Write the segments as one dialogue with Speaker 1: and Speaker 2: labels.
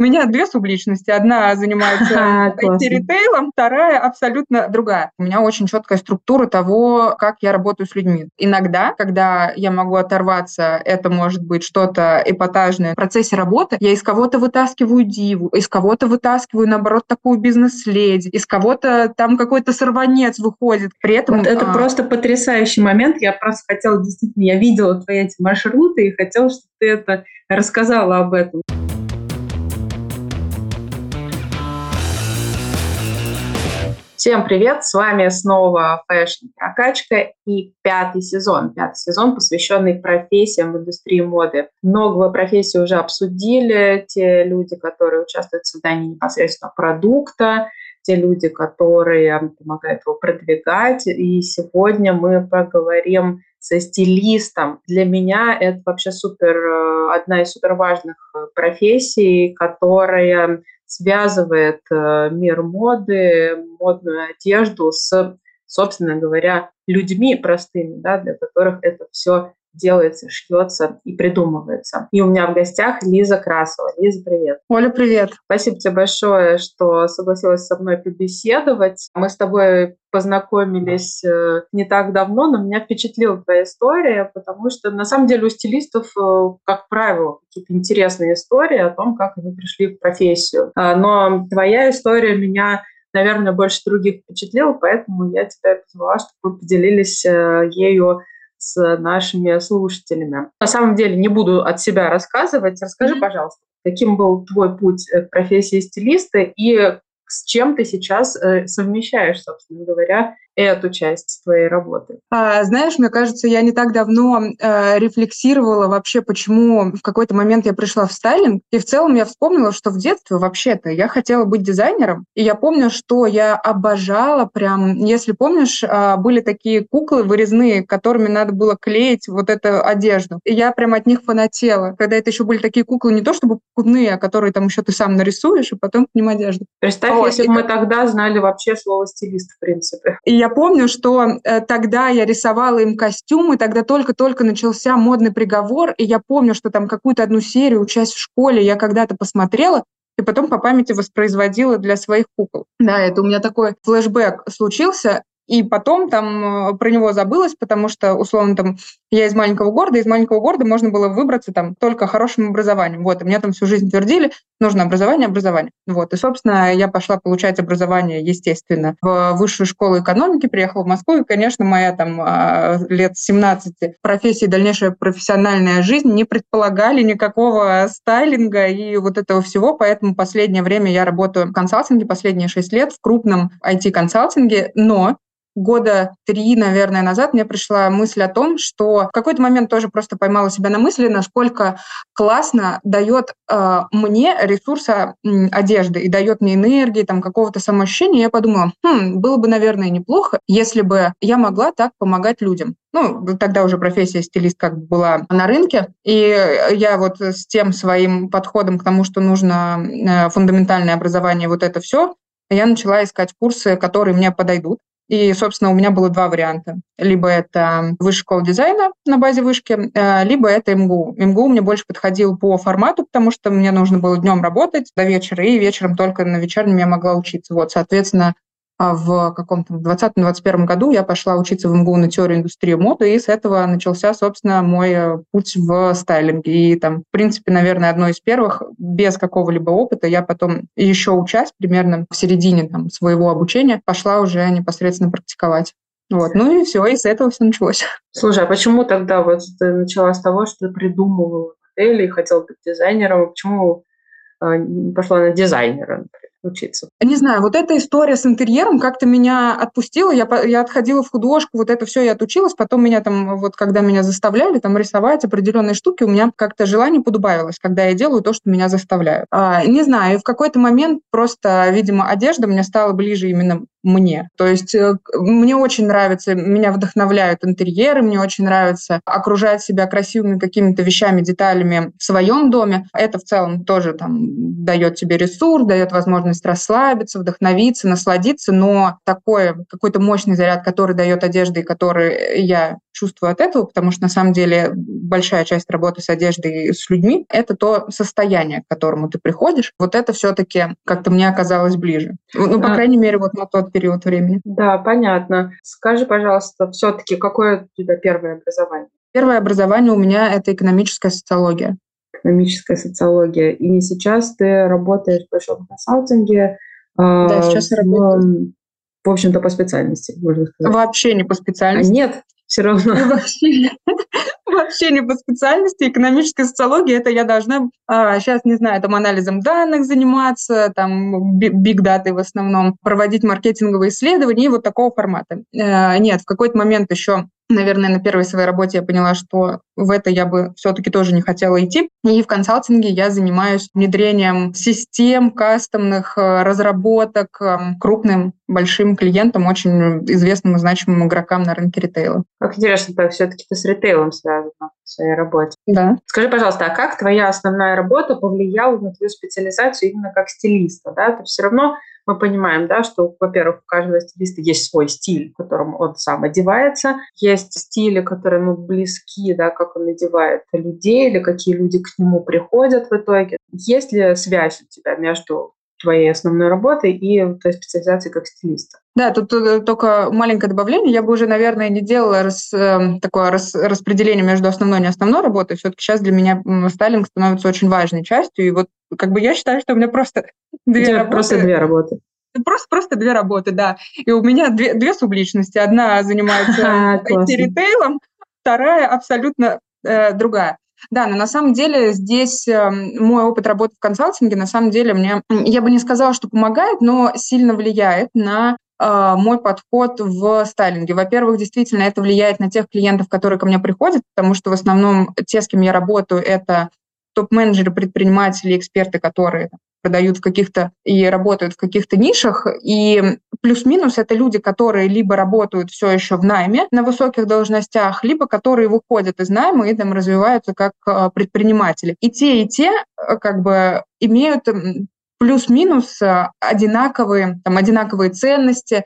Speaker 1: У меня две субличности. Одна занимается IT-ритейлом, вторая абсолютно другая. У меня очень четкая структура того, как я работаю с людьми. Иногда, когда я могу оторваться, это может быть что-то эпатажное в процессе работы, я из кого-то вытаскиваю диву, из кого-то вытаскиваю, наоборот, такую бизнес-леди, из кого-то там какой-то сорванец выходит. При этом...
Speaker 2: Вот это а... просто потрясающий момент. Я просто хотела, действительно, я видела твои эти маршруты и хотела, чтобы ты это рассказала об этом. Всем привет! С вами снова Fashion Прокачка и пятый сезон. Пятый сезон, посвященный профессиям в индустрии моды. Много профессий уже обсудили. Те люди, которые участвуют в создании непосредственно продукта, те люди, которые помогают его продвигать. И сегодня мы поговорим со стилистом. Для меня это вообще супер, э, одна из супер важных э, профессий, которая связывает э, мир моды, модную одежду с, собственно говоря, людьми простыми, да, для которых это все делается, шьется и придумывается. И у меня в гостях Лиза Красова. Лиза, привет.
Speaker 1: Оля, привет.
Speaker 2: Спасибо тебе большое, что согласилась со мной побеседовать. Мы с тобой познакомились э, не так давно, но меня впечатлила твоя история, потому что на самом деле у стилистов, э, как правило, какие-то интересные истории о том, как они пришли в профессию. А, но твоя история меня наверное, больше других впечатлила, поэтому я тебя позвала, чтобы вы поделились э, ею с нашими слушателями. На самом деле не буду от себя рассказывать. Расскажи, mm-hmm. пожалуйста, каким был твой путь к профессии стилиста и с чем ты сейчас э, совмещаешь, собственно говоря, эту часть твоей работы?
Speaker 1: А, знаешь, мне кажется, я не так давно э, рефлексировала вообще, почему в какой-то момент я пришла в стайлинг, и в целом я вспомнила, что в детстве вообще-то я хотела быть дизайнером, и я помню, что я обожала прям, если помнишь, э, были такие куклы вырезные, которыми надо было клеить вот эту одежду, и я прям от них фанатела, когда это еще были такие куклы не то чтобы кудные, а которые там еще ты сам нарисуешь, и потом к ним одежду.
Speaker 2: Представь, вот, если бы мы тогда знали вообще слово стилист, в принципе.
Speaker 1: И я помню, что э, тогда я рисовала им костюмы, тогда только-только начался модный приговор, и я помню, что там какую-то одну серию, часть в школе, я когда-то посмотрела, и потом по памяти воспроизводила для своих кукол. Да, это у меня такой флешбэк случился, и потом там э, про него забылось, потому что, условно, там я из маленького города, из маленького города можно было выбраться там только хорошим образованием. Вот, и мне там всю жизнь твердили, нужно образование, образование. Вот, и, собственно, я пошла получать образование, естественно, в высшую школу экономики, приехала в Москву, и, конечно, моя там а, лет 17 профессия и дальнейшая профессиональная жизнь не предполагали никакого стайлинга и вот этого всего, поэтому последнее время я работаю в консалтинге, последние 6 лет в крупном IT-консалтинге, но года три, наверное, назад мне пришла мысль о том, что в какой-то момент тоже просто поймала себя на мысли, насколько классно дает э, мне ресурса э, одежды и дает мне энергии, там, какого-то самоощущения. Я подумала, хм, было бы, наверное, неплохо, если бы я могла так помогать людям. Ну, тогда уже профессия стилист как бы была на рынке, и я вот с тем своим подходом к тому, что нужно э, фундаментальное образование, вот это все, я начала искать курсы, которые мне подойдут. И, собственно, у меня было два варианта. Либо это высшая школа дизайна на базе вышки, э, либо это МГУ. МГУ мне больше подходил по формату, потому что мне нужно было днем работать до вечера, и вечером только на вечернем я могла учиться. Вот, соответственно, в каком-то 2020-2021 году я пошла учиться в МГУ на теорию индустрии моды, и с этого начался, собственно, мой э, путь в стайлинге. И там, в принципе, наверное, одно из первых, без какого-либо опыта, я потом еще учась примерно в середине там, своего обучения, пошла уже непосредственно практиковать. Вот. Ну и все, и с этого все началось.
Speaker 2: Слушай, а почему тогда вот ты начала с того, что ты придумывала модели и хотела быть дизайнером, а почему пошла на дизайнера, например? Учиться?
Speaker 1: Не знаю, вот эта история с интерьером как-то меня отпустила. Я, я отходила в художку, вот это все я отучилась. Потом меня там, вот когда меня заставляли там рисовать определенные штуки, у меня как-то желание подубавилось, когда я делаю то, что меня заставляют. А, не знаю, в какой-то момент просто, видимо, одежда мне стала ближе именно мне. То есть э, мне очень нравится, меня вдохновляют интерьеры, мне очень нравится окружать себя красивыми какими-то вещами, деталями в своем доме. Это в целом тоже там дает тебе ресурс, дает возможность способность расслабиться, вдохновиться, насладиться, но такой какой-то мощный заряд, который дает одежда и который я чувствую от этого, потому что на самом деле большая часть работы с одеждой с людьми — это то состояние, к которому ты приходишь. Вот это все-таки как-то мне оказалось ближе. Ну, по а, крайней мере, вот на тот период времени.
Speaker 2: Да, понятно. Скажи, пожалуйста, все-таки какое у тебя первое образование?
Speaker 1: Первое образование у меня — это экономическая социология.
Speaker 2: Экономическая социология. И сейчас ты работаешь в большом консалтинге.
Speaker 1: Да, сейчас я работаю.
Speaker 2: В общем-то, по специальности, можно сказать.
Speaker 1: Вообще не по специальности.
Speaker 2: А нет? все равно.
Speaker 1: Вообще, вообще не по специальности. Экономическая социология, это я должна а, сейчас, не знаю, там анализом данных заниматься, там биг даты в основном, проводить маркетинговые исследования и вот такого формата. А, нет, в какой-то момент еще наверное, на первой своей работе я поняла, что в это я бы все-таки тоже не хотела идти. И в консалтинге я занимаюсь внедрением систем кастомных э, разработок эм, крупным, большим клиентам, очень известным и значимым игрокам на рынке ритейла.
Speaker 2: Как интересно, так все-таки ты с ритейлом связана в своей работе.
Speaker 1: Да.
Speaker 2: Скажи, пожалуйста, а как твоя основная работа повлияла на твою специализацию именно как стилиста? Да? Ты все равно мы понимаем, да, что, во-первых, у каждого стилиста есть свой стиль, в котором он сам одевается, есть стили, которые ну, близки, да, как он одевает людей или какие люди к нему приходят в итоге. Есть ли связь у тебя между твоей основной работой и твоей специализацией как стилиста.
Speaker 1: Да, тут, тут только маленькое добавление. Я бы уже, наверное, не делала рас, э, такое рас, распределение между основной и неосновной работой. Все-таки сейчас для меня стайлинг становится очень важной частью. И вот как бы я считаю, что у меня просто
Speaker 2: две у работы. Просто две работы.
Speaker 1: Просто, просто две работы, да. И у меня две, две субличности. Одна занимается ритейлом, вторая абсолютно э, другая. Да, но на самом деле здесь э, мой опыт работы в консалтинге, на самом деле мне, я бы не сказала, что помогает, но сильно влияет на э, мой подход в стайлинге. Во-первых, действительно, это влияет на тех клиентов, которые ко мне приходят, потому что в основном те, с кем я работаю, это топ-менеджеры, предприниматели, эксперты, которые продают в каких-то и работают в каких-то нишах. И плюс-минус это люди, которые либо работают все еще в найме на высоких должностях, либо которые выходят из найма и там развиваются как а, предприниматели. И те, и те э, как бы имеют плюс-минус а, одинаковые, там, одинаковые ценности,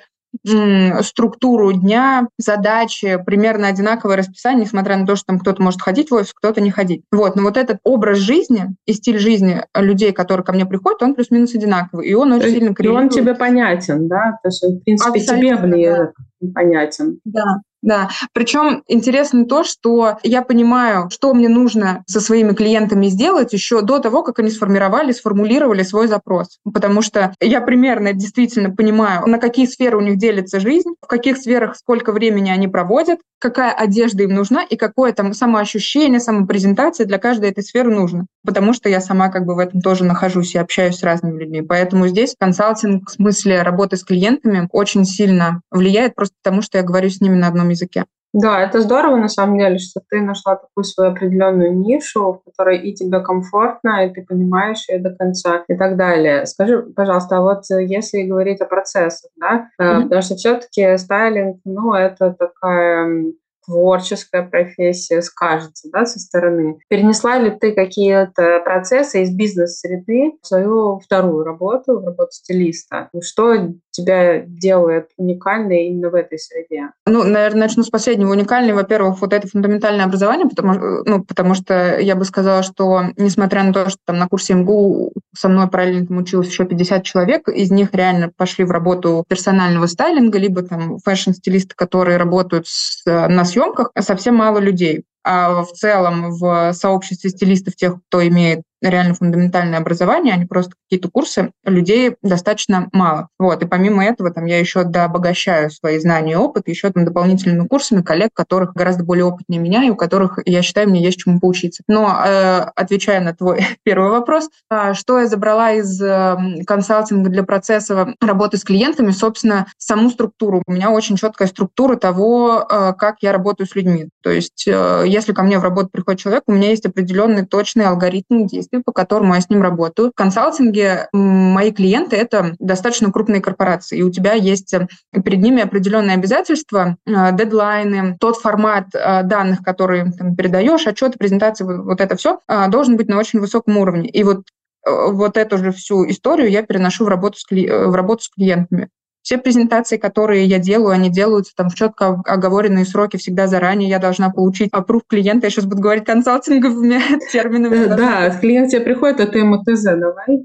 Speaker 1: структуру дня, задачи, примерно одинаковое расписание, несмотря на то, что там кто-то может ходить в офис, кто-то не ходить. Вот, но вот этот образ жизни и стиль жизни людей, которые ко мне приходят, он плюс-минус одинаковый, и он очень сильно
Speaker 2: коррелирует. И он тебе понятен, да? То есть, в принципе, Абсолютно, тебе влияет, да. понятен.
Speaker 1: Да, да, причем интересно то, что я понимаю, что мне нужно со своими клиентами сделать еще до того, как они сформировали, сформулировали свой запрос. Потому что я примерно действительно понимаю, на какие сферы у них делится жизнь, в каких сферах сколько времени они проводят, какая одежда им нужна и какое там самоощущение, самопрезентация для каждой этой сферы нужно. Потому что я сама как бы в этом тоже нахожусь и общаюсь с разными людьми. Поэтому здесь консалтинг в смысле работы с клиентами очень сильно влияет просто потому, что я говорю с ними на одном языке.
Speaker 2: Да, это здорово на самом деле, что ты нашла такую свою определенную нишу, в которой и тебе комфортно, и ты понимаешь ее до конца и так далее. Скажи, пожалуйста, а вот если говорить о процессах, да, mm-hmm. потому что все-таки стайлинг, ну, это такая творческая профессия, скажется, да, со стороны. Перенесла ли ты какие-то процессы из бизнес-среды в свою вторую работу, в работу стилиста? Что тебя делает уникальной именно в этой среде?
Speaker 1: Ну, наверное, начну с последнего. Уникальный, во-первых, вот это фундаментальное образование, потому, ну, потому что я бы сказала, что несмотря на то, что там на курсе МГУ со мной параллельно там училось еще 50 человек, из них реально пошли в работу персонального стайлинга, либо там фэшн-стилисты, которые работают с, на съемках, совсем мало людей. А в целом в сообществе стилистов, тех, кто имеет реально фундаментальное образование, а не просто какие-то курсы, людей достаточно мало. Вот. И помимо этого там, я еще дообогащаю свои знания и опыт еще там, дополнительными курсами коллег, которых гораздо более опытнее меня и у которых, я считаю, мне есть чему поучиться. Но э, отвечая на твой первый вопрос, э, что я забрала из э, консалтинга для процесса работы с клиентами, собственно, саму структуру. У меня очень четкая структура того, э, как я работаю с людьми. То есть э, если ко мне в работу приходит человек, у меня есть определенный точный алгоритм действий, действий, по которому я с ним работаю. В консалтинге мои клиенты — это достаточно крупные корпорации, и у тебя есть э, перед ними определенные обязательства, э, дедлайны, тот формат э, данных, которые там, передаешь, отчеты, презентации, вот это все должен быть на очень высоком уровне. И вот вот эту же всю историю я переношу в работу с, кли... в работу с клиентами. Все презентации, которые я делаю, они делаются там в четко оговоренные сроки всегда заранее. Я должна получить опруф клиента. Я сейчас буду говорить консалтинговыми терминами.
Speaker 2: Да, клиент тебе приходит, а ты ему ТЗ давай.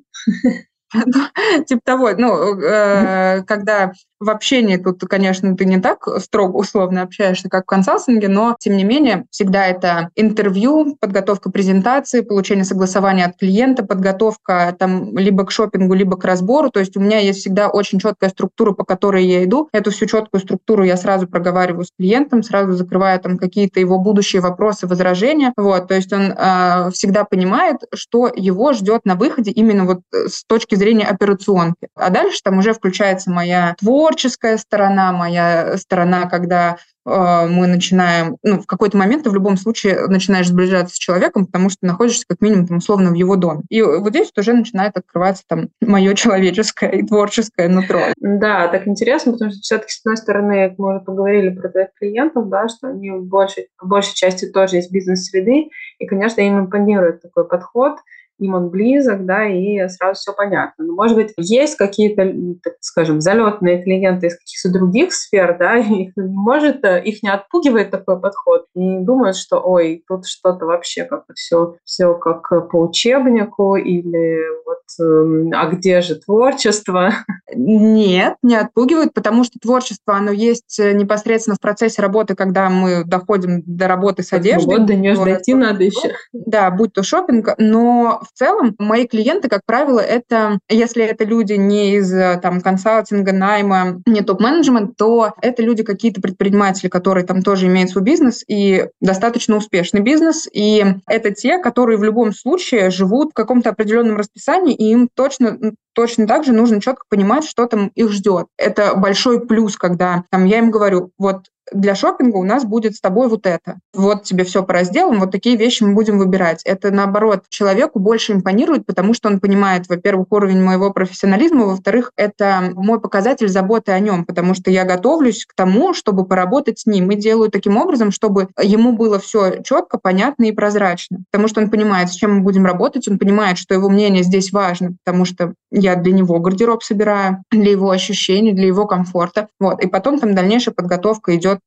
Speaker 1: Типа того, ну, э, когда в общении тут, конечно, ты не так строго условно общаешься, как в консалтинге, но, тем не менее, всегда это интервью, подготовка презентации, получение согласования от клиента, подготовка там либо к шопингу, либо к разбору. То есть у меня есть всегда очень четкая структура, по которой я иду. Эту всю четкую структуру я сразу проговариваю с клиентом, сразу закрываю там какие-то его будущие вопросы, возражения. Вот, то есть он э, всегда понимает, что его ждет на выходе именно вот э, с точки зрения операционки. А дальше там уже включается моя творческая сторона, моя сторона, когда э, мы начинаем, ну, в какой-то момент ты в любом случае начинаешь сближаться с человеком, потому что находишься как минимум там, условно в его доме. И вот здесь уже начинает открываться там мое человеческое и творческое нутро.
Speaker 2: Да, так интересно, потому что все-таки с одной стороны мы уже поговорили про твоих клиентов, да, что они в большей, в большей части тоже из бизнес-среды, и, конечно, им импонирует такой подход – им он близок, да, и сразу все понятно. Но, может быть, есть какие-то, так скажем, залетные клиенты из каких-то других сфер, да, их не может, э, их не отпугивает такой подход, и думают, что, ой, тут что-то вообще как-то все, все как по учебнику, или вот, эм, а где же творчество?
Speaker 1: Нет, не отпугивает, потому что творчество, оно есть э, непосредственно в процессе работы, когда мы доходим до работы с одеждой.
Speaker 2: Вот до нее дойти надо еще.
Speaker 1: Да, будь то шопинг, но в целом мои клиенты, как правило, это, если это люди не из э, там консалтинга, найма, не топ-менеджмент, то это люди какие-то предприниматели, которые там тоже имеют свой бизнес и достаточно успешный бизнес. И это те, которые в любом случае живут в каком-то определенном расписании, и им точно точно так же нужно четко понимать, что там их ждет. Это большой плюс, когда там, я им говорю, вот для шопинга у нас будет с тобой вот это. Вот тебе все по разделам, вот такие вещи мы будем выбирать. Это, наоборот, человеку больше импонирует, потому что он понимает, во-первых, уровень моего профессионализма, во-вторых, это мой показатель заботы о нем, потому что я готовлюсь к тому, чтобы поработать с ним и делаю таким образом, чтобы ему было все четко, понятно и прозрачно. Потому что он понимает, с чем мы будем работать, он понимает, что его мнение здесь важно, потому что я для него гардероб собираю, для его ощущений, для его комфорта. Вот. И потом там дальнейшая подготовка идет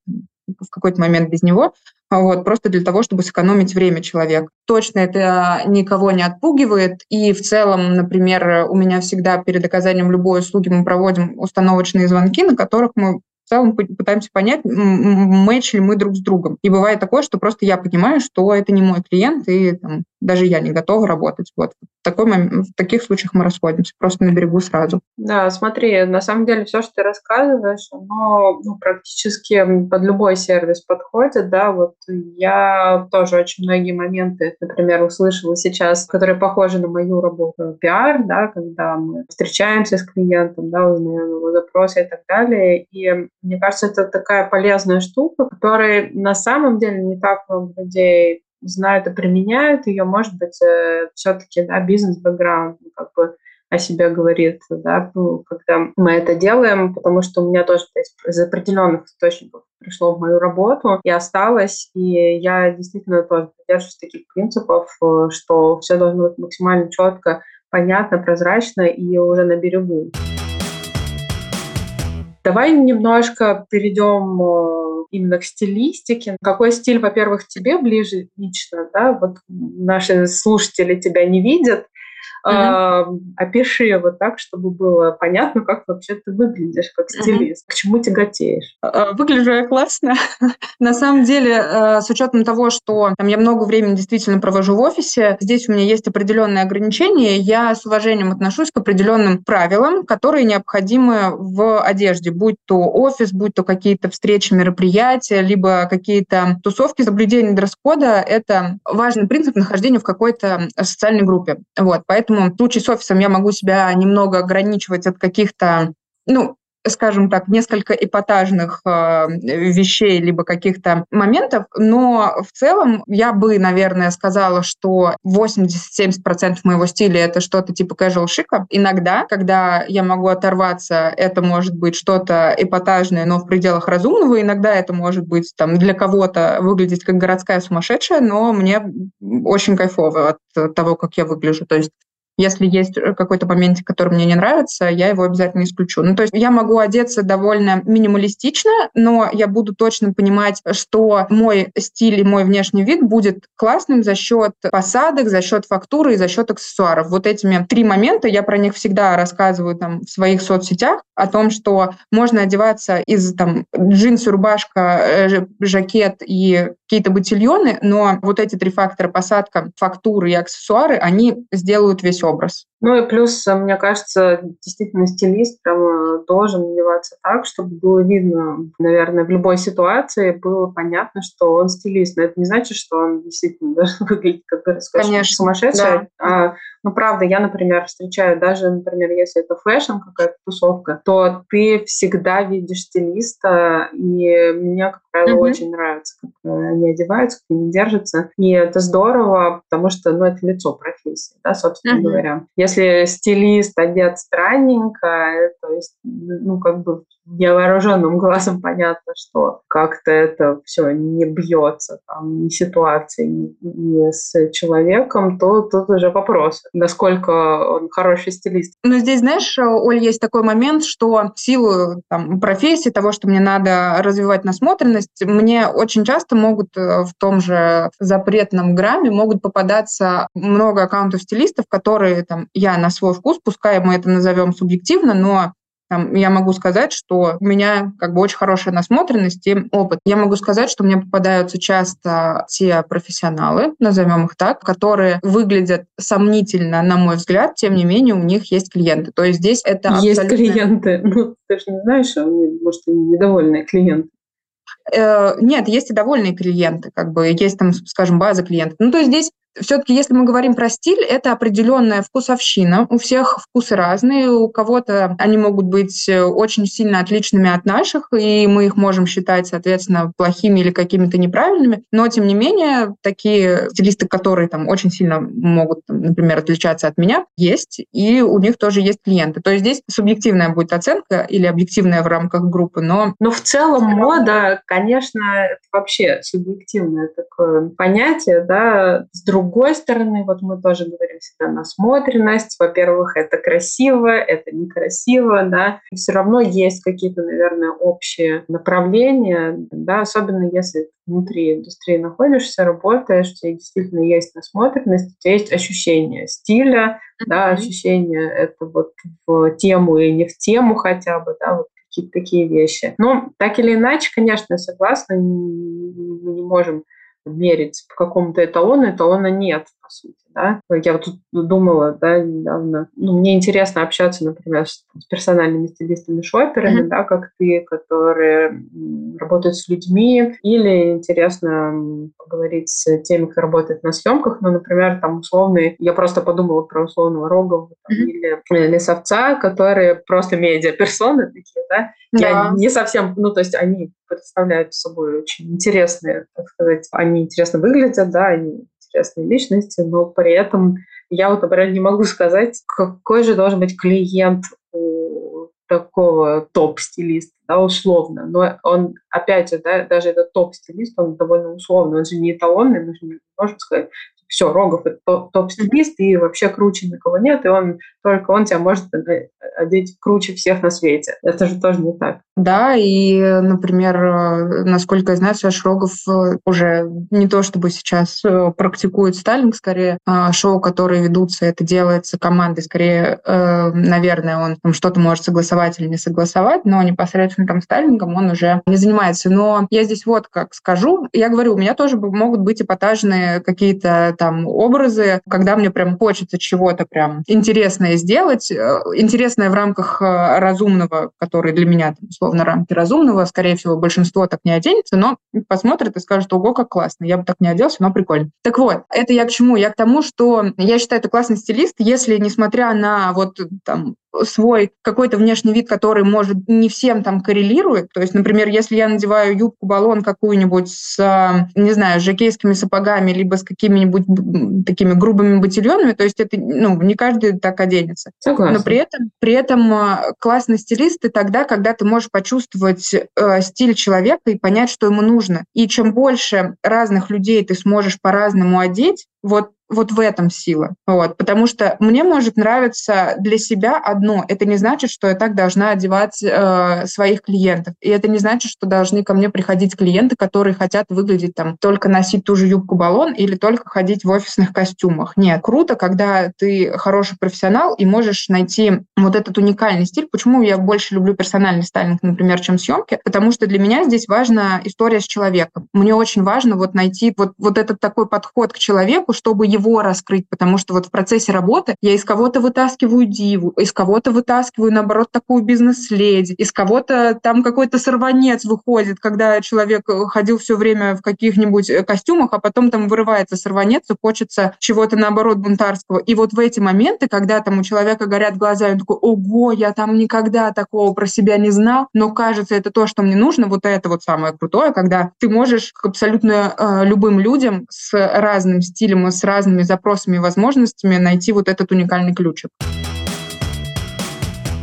Speaker 1: в какой-то момент без него, вот, просто для того, чтобы сэкономить время человека. Точно это никого не отпугивает, и в целом, например, у меня всегда перед оказанием любой услуги мы проводим установочные звонки, на которых мы в целом пытаемся понять, мэч ли мы друг с другом. И бывает такое, что просто я понимаю, что это не мой клиент, и там, даже я не готова работать. Вот. В, такой момент, в таких случаях мы расходимся, просто на берегу сразу.
Speaker 2: Да, смотри, на самом деле все, что ты рассказываешь, оно ну, практически под любой сервис подходит, да, вот я тоже очень многие моменты, например, услышала сейчас, которые похожи на мою работу пиар, да, когда мы встречаемся с клиентом, да, узнаем его запросы и так далее, и мне кажется, это такая полезная штука, которой на самом деле не так много людей знают и применяют ее, может быть, э, все-таки да, бизнес-бэкграунд ну, как бы о себе говорит, да, ну, когда мы это делаем, потому что у меня тоже из определенных источников пришло в мою работу и осталось, и я действительно тоже придерживаюсь таких принципов, э, что все должно быть максимально четко, понятно, прозрачно и уже на берегу. Давай немножко перейдем э, именно к стилистике. Какой стиль, во-первых, тебе ближе лично, да? Вот наши слушатели тебя не видят, Mm-hmm. опиши его так, чтобы было понятно, как вообще ты выглядишь как стилист, mm-hmm. к чему тяготеешь.
Speaker 1: А, выгляжу я классно. На самом деле, э, с учетом того, что там, я много времени действительно провожу в офисе, здесь у меня есть определенные ограничения, я с уважением отношусь к определенным правилам, которые необходимы в одежде, будь то офис, будь то какие-то встречи, мероприятия, либо какие-то тусовки, соблюдение дресс-кода — это важный принцип нахождения в какой-то социальной группе. Вот, поэтому Поэтому в случае с офисом я могу себя немного ограничивать от каких-то, ну, скажем так, несколько эпатажных э, вещей либо каких-то моментов, но в целом я бы, наверное, сказала, что 80-70% моего стиля это что-то типа casual шика. Иногда, когда я могу оторваться, это может быть что-то эпатажное, но в пределах разумного. Иногда это может быть там для кого-то выглядеть как городская сумасшедшая, но мне очень кайфово от того, как я выгляжу. То есть Если есть какой-то момент, который мне не нравится, я его обязательно исключу. Ну, то есть я могу одеться довольно минималистично, но я буду точно понимать, что мой стиль и мой внешний вид будет классным за счет посадок, за счет фактуры и за счет аксессуаров. Вот этими три момента, я про них всегда рассказываю там в своих соцсетях, о том, что можно одеваться из там джинсы, рубашка, э, жакет и какие-то ботильоны, но вот эти три фактора посадка, фактуры и аксессуары, они сделают весь образ.
Speaker 2: Ну и плюс, э, мне кажется, действительно стилист прям э, должен одеваться так, чтобы было видно, наверное, в любой ситуации было понятно, что он стилист. Но это не значит, что он действительно должен выглядеть как Конечно, сумасшедший. Да. А, ну, правда, я, например, встречаю даже, например, если это fashion, какая-то тусовка, то ты всегда видишь стилиста, и мне, как правило, mm-hmm. очень нравится, как они одеваются, как они держатся. И это здорово, потому что, ну, это лицо профессии, да, собственно mm-hmm. говоря. Если стилист одет странненько, то есть, ну, как бы невооруженным глазом понятно, что как-то это все не бьется, там, ни ситуации, ни, ни с человеком, то тут уже вопрос, насколько он хороший стилист.
Speaker 1: Ну, здесь, знаешь, Оль, есть такой момент, что в силу там, профессии, того, что мне надо развивать насмотренность, мне очень часто могут э, в том же запретном грамме могут попадаться много аккаунтов стилистов, которые там я на свой вкус, пускай мы это назовем субъективно, но там, я могу сказать, что у меня как бы очень хорошая насмотренность и опыт. Я могу сказать, что мне попадаются часто те профессионалы, назовем их так, которые выглядят сомнительно, на мой взгляд, тем не менее у них есть клиенты. То есть здесь это
Speaker 2: Есть абсолютно... клиенты. Ну, ты же не знаешь, а они, может, они недовольные клиенты.
Speaker 1: Э, нет, есть и довольные клиенты, как бы есть там, скажем, база клиентов. Ну, то есть здесь все-таки, если мы говорим про стиль, это определенная вкусовщина. У всех вкусы разные, у кого-то они могут быть э, очень сильно отличными от наших, и мы их можем считать, соответственно, плохими или какими-то неправильными. Но, тем не менее, такие стилисты, которые там очень сильно могут, например, отличаться от меня, есть, и у них тоже есть клиенты. То есть здесь субъективная будет оценка или объективная в рамках группы, но...
Speaker 2: Но в целом мода, конечно, это вообще субъективное такое понятие, да, с другой другой стороны, вот мы тоже говорим всегда насмотренность. Во-первых, это красиво, это некрасиво, да. И все равно есть какие-то, наверное, общие направления, да, особенно если внутри индустрии находишься, работаешь, у тебя действительно есть насмотренность, у тебя есть ощущение стиля, mm-hmm. да, ощущение это вот в тему и не в тему хотя бы, да, вот какие-то такие вещи. Но так или иначе, конечно, я согласна, мы не можем мерить по какому-то эталону, эталона нет, сути да. Я вот тут думала, да, недавно, ну, мне интересно общаться, например, с, с персональными стилистами, шоперами, mm-hmm. да, как ты, которые работают с людьми, или интересно поговорить с теми, кто работает на съемках, ну, например, там условные, я просто подумала про условного Рогова mm-hmm. или э, Лесовца, которые просто медиа-персоны такие, да, да. Я не совсем, ну, то есть они представляют собой очень интересные, так сказать, они интересно выглядят, да, они интересные личности, но при этом я вот, например, не могу сказать, какой же должен быть клиент у такого топ-стилиста, да, условно. Но он, опять же, да, даже этот топ-стилист, он довольно условный, он же не эталонный, мы же не можем сказать, все, Рогов это топ-стилист, и вообще круче никого нет, и он только он тебя может одеть круче всех на свете. Это же тоже не так.
Speaker 1: Да, и, например, э, насколько я знаю, Саш Рогов э, уже не то чтобы сейчас э, практикует стайлинг, скорее а шоу, которые ведутся, это делается командой, скорее, наверное, он там что-то может согласовать или не согласовать, но непосредственно там стайлингом он уже не занимается. Но я здесь вот как скажу, я говорю, у меня тоже могут быть эпатажные какие-то там образы, когда мне прям хочется чего-то прям интересное сделать, э, интересное в рамках э, разумного, который для меня, там, условно, рамки разумного, скорее всего, большинство так не оденется, но посмотрит и скажет, ого, как классно, я бы так не оделся, но прикольно. Так вот, это я к чему? Я к тому, что я считаю, это классный стилист, если, несмотря на вот там свой какой-то внешний вид, который, может, не всем там коррелирует. То есть, например, если я надеваю юбку-баллон какую-нибудь с, не знаю, с жакейскими сапогами, либо с какими-нибудь такими грубыми ботильонами, то есть это, ну, не каждый так оденется. Согласна. Но при этом, при этом а, классный стилист ты тогда, когда ты можешь почувствовать э, стиль человека и понять, что ему нужно. И чем больше разных людей ты сможешь по-разному одеть, вот вот в этом сила. Вот, потому что мне может нравиться для себя одно. Это не значит, что я так должна одевать э, своих клиентов. И это не значит, что должны ко мне приходить клиенты, которые хотят выглядеть там только носить ту же юбку-баллон или только ходить в офисных костюмах. Нет, круто, когда ты хороший профессионал и можешь найти вот этот уникальный стиль. Почему я больше люблю персональный стайлинг, например, чем съемки? Потому что для меня здесь важна история с человеком. Мне очень важно вот найти вот, вот этот такой подход к человеку, чтобы его раскрыть, потому что вот в процессе работы я из кого-то вытаскиваю диву, из кого-то вытаскиваю, наоборот, такую бизнес-леди, из кого-то там какой-то сорванец выходит, когда человек ходил все время в каких-нибудь э, костюмах, а потом там вырывается сорванец и хочется чего-то, наоборот, бунтарского. И вот в эти моменты, когда там у человека горят глаза, и он такой, ого, я там никогда такого про себя не знал, но кажется, это то, что мне нужно, вот это вот самое крутое, когда ты можешь к абсолютно э, любым людям с разным стилем и с разными запросами и возможностями найти вот этот уникальный ключик.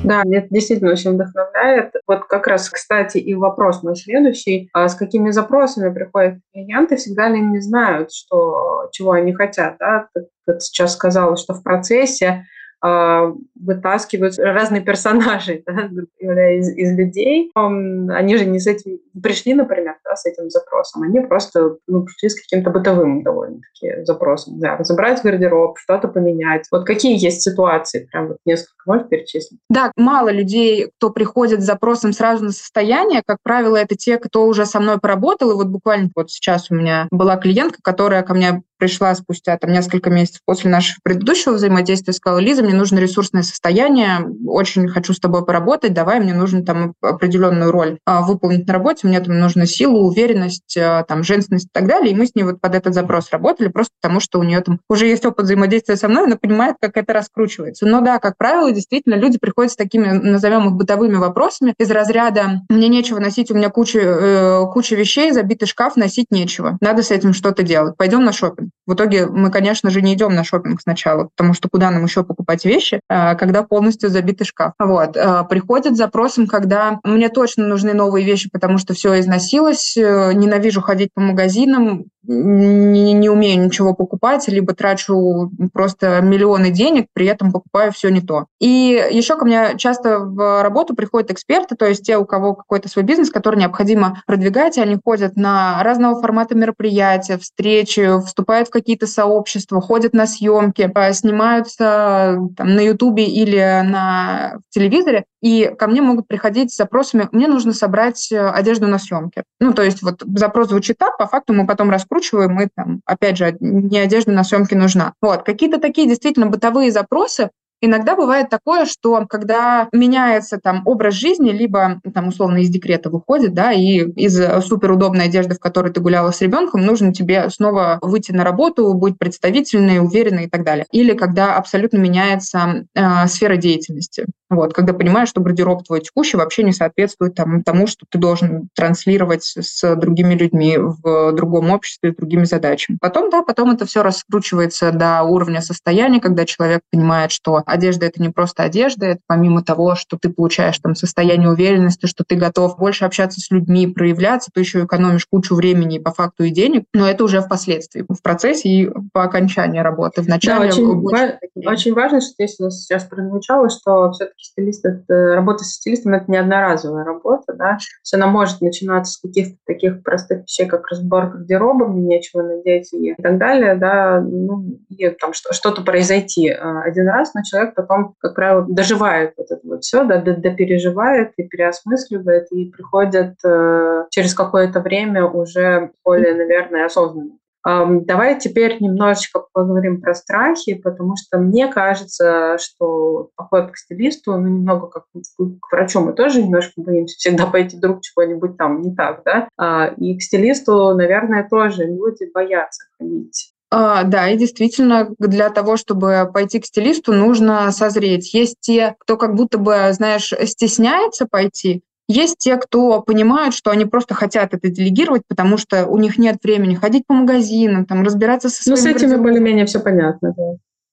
Speaker 2: Да, это действительно очень вдохновляет. Вот как раз, кстати, и вопрос мой следующий. А с какими запросами приходят клиенты? Всегда ли они знают, что, чего они хотят? Да? Ты, ты сейчас сказала, что в процессе а, вытаскивают разные персонажи да, из, из людей. Они же не с этим пришли, например, да, с этим запросом. Они просто ну, пришли с каким-то бытовым довольно-таки запросом. Да, разобрать гардероб, что-то поменять. Вот какие есть ситуации? Прям вот несколько можешь перечислить?
Speaker 1: Да, мало людей, кто приходит с запросом сразу на состояние. Как правило, это те, кто уже со мной поработал. И вот буквально вот сейчас у меня была клиентка, которая ко мне пришла спустя там, несколько месяцев после нашего предыдущего взаимодействия, сказала, Лиза, мне нужно ресурсное состояние, очень хочу с тобой поработать, давай, мне нужно там определенную роль а, выполнить на работе, мне там нужна сила, уверенность, а, там, женственность и так далее. И мы с ней вот под этот запрос работали, просто потому что у нее там уже есть опыт взаимодействия со мной, она понимает, как это раскручивается. Но да, как правило, действительно, люди приходят с такими, назовем их, бытовыми вопросами из разряда «мне нечего носить, у меня куча, э, куча вещей, забитый шкаф, носить нечего, надо с этим что-то делать, пойдем на шопинг». В итоге мы, конечно же, не идем на шопинг сначала, потому что куда нам еще покупать вещи, а, когда полностью забитый шкаф. Вот. А, приходят с запросом, когда мне точно нужны новые вещи, потому что все износилось, э, ненавижу ходить по магазинам, не, не умею ничего покупать, либо трачу просто миллионы денег, при этом покупаю все не то. И еще ко мне часто в работу приходят эксперты, то есть те, у кого какой-то свой бизнес, который необходимо продвигать, и они ходят на разного формата мероприятия, встречи, вступают в какие-то сообщества, ходят на съемки, э, снимаются там, на Ютубе или на телевизоре, и ко мне могут приходить с запросами, мне нужно собрать э, одежду на съемке. Ну, то есть вот запрос звучит так, по факту мы потом раскручиваем, мы там, опять же, не одежда на съемке нужна. Вот, какие-то такие действительно бытовые запросы, Иногда бывает такое, что когда меняется там образ жизни, либо там условно из декрета выходит, да, и из суперудобной одежды, в которой ты гуляла с ребенком, нужно тебе снова выйти на работу, быть представительной, уверенной и так далее. Или когда абсолютно меняется э, сфера деятельности. Вот, когда понимаешь, что гардероб твой текущий вообще не соответствует там, тому, что ты должен транслировать с другими людьми в другом обществе, с другими задачами. Потом, да, потом это все раскручивается до уровня состояния, когда человек понимает, что одежда — это не просто одежда, это помимо того, что ты получаешь там состояние уверенности, что ты готов больше общаться с людьми, проявляться, ты еще экономишь кучу времени по факту и денег, но это уже впоследствии, в процессе и по окончании работы.
Speaker 2: Вначале да, очень, ва- очень важно, что здесь у нас сейчас прозвучало, что все-таки стилист, это, работа со стилистом – это не одноразовая работа, да, есть она может начинаться с каких-то таких простых вещей, как разбор гардероба, мне нечего надеть и так далее, да, ну, и там что-то произойти а, один раз, но человек потом, как правило, доживает вот это вот все, да, допереживает и переосмысливает, и приходит э, через какое-то время уже более, наверное, осознанно Давай теперь немножечко поговорим про страхи, потому что мне кажется, что поход к стилисту, ну, немного как к врачу, мы тоже немножко боимся всегда пойти вдруг чего-нибудь там не так, да? А, и к стилисту, наверное, тоже люди боятся ходить.
Speaker 1: А, да, и действительно, для того, чтобы пойти к стилисту, нужно созреть. Есть те, кто как будто бы, знаешь, стесняется пойти, есть те, кто понимают, что они просто хотят это делегировать, потому что у них нет времени ходить по магазинам, там, разбираться со
Speaker 2: своим... Ну, с этими более-менее все понятно, да.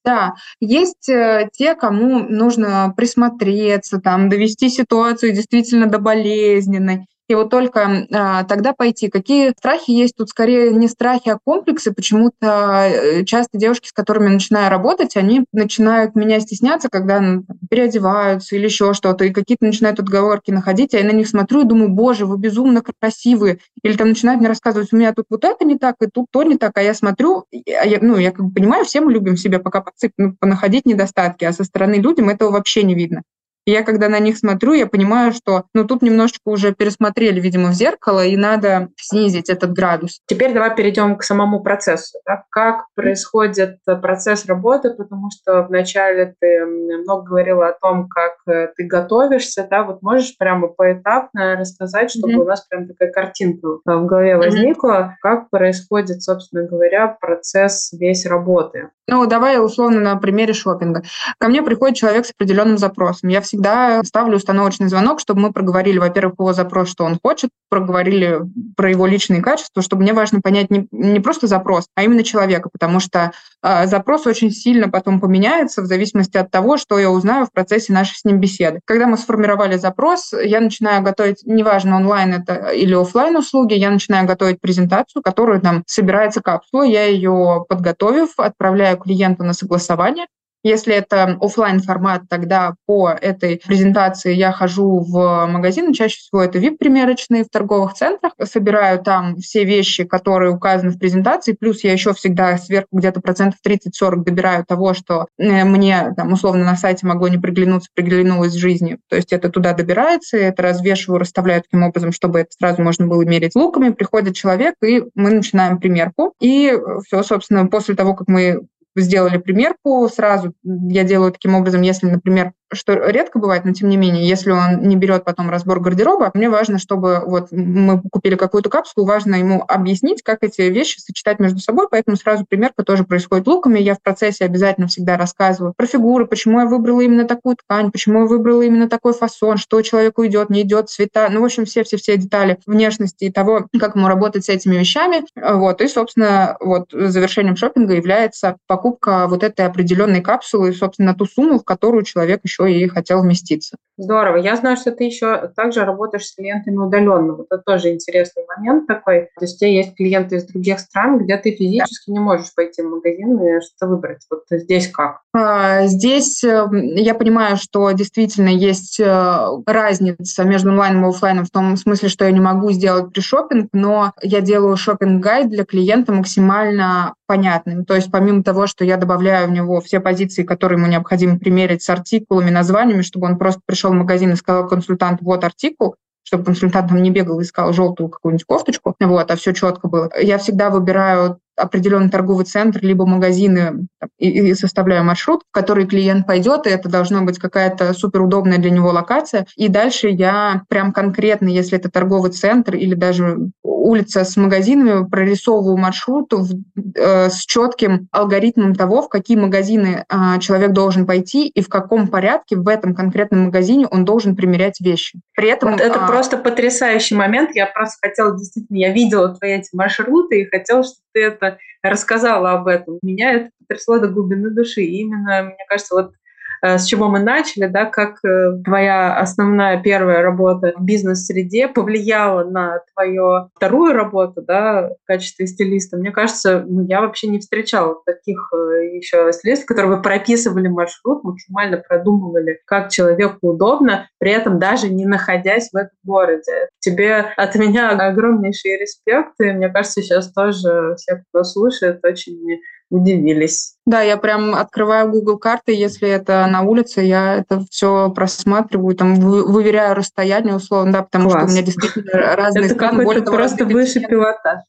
Speaker 1: Да, есть э, те, кому нужно присмотреться, там, довести ситуацию действительно до болезненной. И вот только а, тогда пойти. Какие страхи есть? Тут скорее не страхи, а комплексы. Почему-то э, часто девушки, с которыми начинаю работать, они начинают меня стесняться, когда переодеваются или еще что-то, и какие-то начинают отговорки находить, а я на них смотрю и думаю, боже, вы безумно красивые. Или там начинают мне рассказывать, у меня тут вот это не так, и тут то не так, а я смотрю, а я, ну, я как бы понимаю, все мы любим себя пока подсып, ну, понаходить недостатки, а со стороны людям этого вообще не видно я когда на них смотрю, я понимаю, что ну тут немножечко уже пересмотрели, видимо, в зеркало, и надо снизить этот градус.
Speaker 2: Теперь давай перейдем к самому процессу. Да? Как происходит процесс работы, потому что вначале ты много говорила о том, как э, ты готовишься, да, вот можешь прямо поэтапно рассказать, чтобы mm-hmm. у нас прям такая картинка в голове возникла, mm-hmm. как происходит, собственно говоря, процесс весь работы.
Speaker 1: Ну, давай условно на примере шопинга. Ко мне приходит человек с определенным запросом. Я всегда ставлю установочный звонок, чтобы мы проговорили, во-первых, его запрос, что он хочет, проговорили про его личные качества, чтобы мне важно понять не, не просто запрос, а именно человека, потому что э, запрос очень сильно потом поменяется в зависимости от того, что я узнаю в процессе нашей с ним беседы. Когда мы сформировали запрос, я начинаю готовить, неважно, онлайн это или офлайн услуги, я начинаю готовить презентацию, которую там собирается капсула, я ее подготовив, отправляю клиенту на согласование. Если это офлайн формат, тогда по этой презентации я хожу в магазин, чаще всего это VIP-примерочные в торговых центрах, собираю там все вещи, которые указаны в презентации, плюс я еще всегда сверху где-то процентов 30-40 добираю того, что э, мне там условно на сайте могло не приглянуться, приглянулось в жизни. То есть это туда добирается, это развешиваю, расставляю таким образом, чтобы это сразу можно было мерить луками. Приходит человек, и мы начинаем примерку. И все, собственно, после того, как мы сделали примерку, сразу. Я делаю таким образом, если, например, что редко бывает, но тем не менее, если он не берет потом разбор гардероба, мне важно, чтобы вот мы купили какую-то капсулу, важно ему объяснить, как эти вещи сочетать между собой, поэтому сразу примерка тоже происходит луками. Я в процессе обязательно всегда рассказываю про фигуры, почему я выбрала именно такую ткань, почему я выбрала именно такой фасон, что человеку идет, не идет, цвета, ну, в общем, все-все-все детали внешности и того, как ему работать с этими вещами. Вот, и, собственно, вот завершением шопинга является покупка вот этой определенной капсулы, собственно, ту сумму, в которую человек еще еще и хотел вместиться.
Speaker 2: Здорово. Я знаю, что ты еще также работаешь с клиентами удаленно. Вот это тоже интересный момент такой. То есть у тебя есть клиенты из других стран, где ты физически да. не можешь пойти в магазин и что-то выбрать. Вот здесь как?
Speaker 1: А, здесь э, я понимаю, что действительно есть э, разница между онлайном и офлайном в том смысле, что я не могу сделать пришопинг, но я делаю шопинг-гайд для клиента максимально понятным. То есть помимо того, что я добавляю в него все позиции, которые ему необходимо примерить с артикулами, названиями, чтобы он просто пришел в магазин и сказал консультант, вот артикул, чтобы консультант там не бегал и искал желтую какую-нибудь кофточку, вот, а все четко было. Я всегда выбираю определенный торговый центр, либо магазины и, и составляю маршрут, в который клиент пойдет, и это должна быть какая-то суперудобная для него локация. И дальше я прям конкретно, если это торговый центр или даже улица с магазинами, прорисовываю маршрут в, э, с четким алгоритмом того, в какие магазины э, человек должен пойти и в каком порядке в этом конкретном магазине он должен примерять вещи.
Speaker 2: При этом вот это а... просто потрясающий момент. Я просто хотела действительно, я видела твои эти маршруты и хотела, чтобы ты это рассказала об этом. Меня это потрясло до глубины души. И именно, мне кажется, вот с чего мы начали, да, как э, твоя основная первая работа в бизнес-среде повлияла на твою вторую работу, да, в качестве стилиста. Мне кажется, я вообще не встречала таких э, еще стилистов, которые бы прописывали маршрут, максимально продумывали, как человеку удобно, при этом даже не находясь в этом городе. Тебе от меня огромнейший респект, и мне кажется, сейчас тоже все, кто слушает, очень удивились.
Speaker 1: Да, я прям открываю Google карты, если это на улице, я это все просматриваю, там выверяю расстояние условно, да, потому Класс. что у меня действительно разные
Speaker 2: это страны. Это просто выше пилотаж.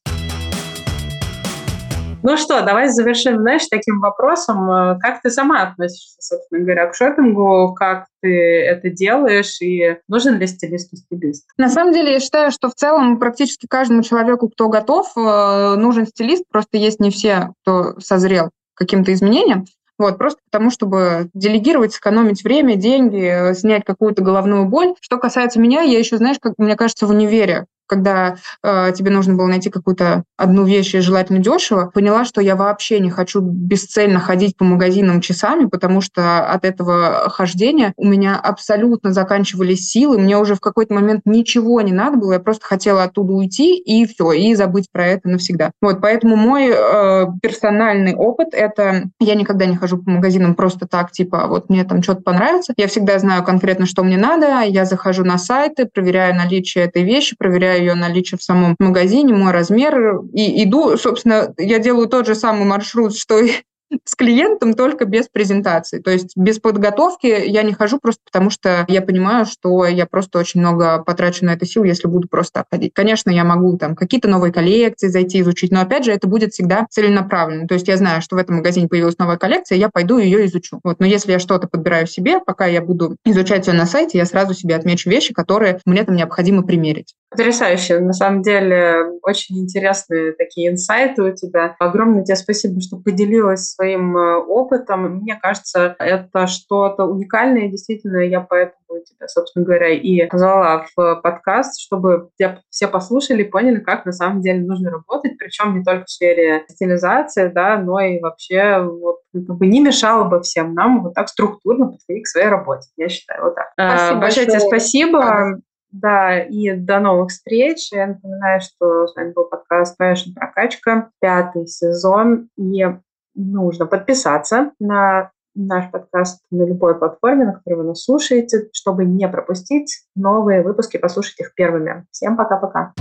Speaker 2: Ну что, давай завершим, знаешь, таким вопросом. Э, как ты сама относишься, собственно говоря, к шопингу? Как ты это делаешь? И нужен ли стилисту стилист?
Speaker 1: На самом деле, я считаю, что в целом практически каждому человеку, кто готов, э, нужен стилист. Просто есть не все, кто созрел каким-то изменениям. Вот, просто потому, чтобы делегировать, сэкономить время, деньги, э, снять какую-то головную боль. Что касается меня, я еще, знаешь, как мне кажется, в универе когда э, тебе нужно было найти какую-то одну вещь, и желательно дешево, поняла, что я вообще не хочу бесцельно ходить по магазинам часами, потому что от этого хождения у меня абсолютно заканчивались силы, мне уже в какой-то момент ничего не надо было, я просто хотела оттуда уйти и все, и забыть про это навсегда. Вот, поэтому мой э, персональный опыт — это я никогда не хожу по магазинам просто так, типа, вот мне там что-то понравится. Я всегда знаю конкретно, что мне надо, я захожу на сайты, проверяю наличие этой вещи, проверяю ее наличие в самом магазине, мой размер, и иду, собственно, я делаю тот же самый маршрут, что и с клиентом только без презентации. То есть без подготовки я не хожу просто потому, что я понимаю, что я просто очень много потрачу на это сил, если буду просто ходить. Конечно, я могу там какие-то новые коллекции зайти изучить, но опять же это будет всегда целенаправленно. То есть я знаю, что в этом магазине появилась новая коллекция, я пойду ее изучу. Вот. Но если я что-то подбираю себе, пока я буду изучать ее на сайте, я сразу себе отмечу вещи, которые мне там необходимо примерить.
Speaker 2: Потрясающе. На самом деле, очень интересные такие инсайты у тебя. Огромное тебе спасибо, что поделилась своим э, опытом. Мне кажется, это что-то уникальное. Действительно, я поэтому тебя, собственно говоря, и позвала в подкаст, чтобы все послушали, поняли, как на самом деле нужно работать, причем не только в сфере стилизации, да, но и вообще вот, как бы не мешало бы всем нам вот так структурно подходить к своей работе. Я считаю, вот так. Спасибо Большое тебе спасибо. Да, и до новых встреч. Я напоминаю, что с вами был подкаст «Fashion прокачка», пятый сезон, и нужно подписаться на наш подкаст на любой платформе, на которой вы нас слушаете, чтобы не пропустить новые выпуски, послушать их первыми. Всем пока-пока.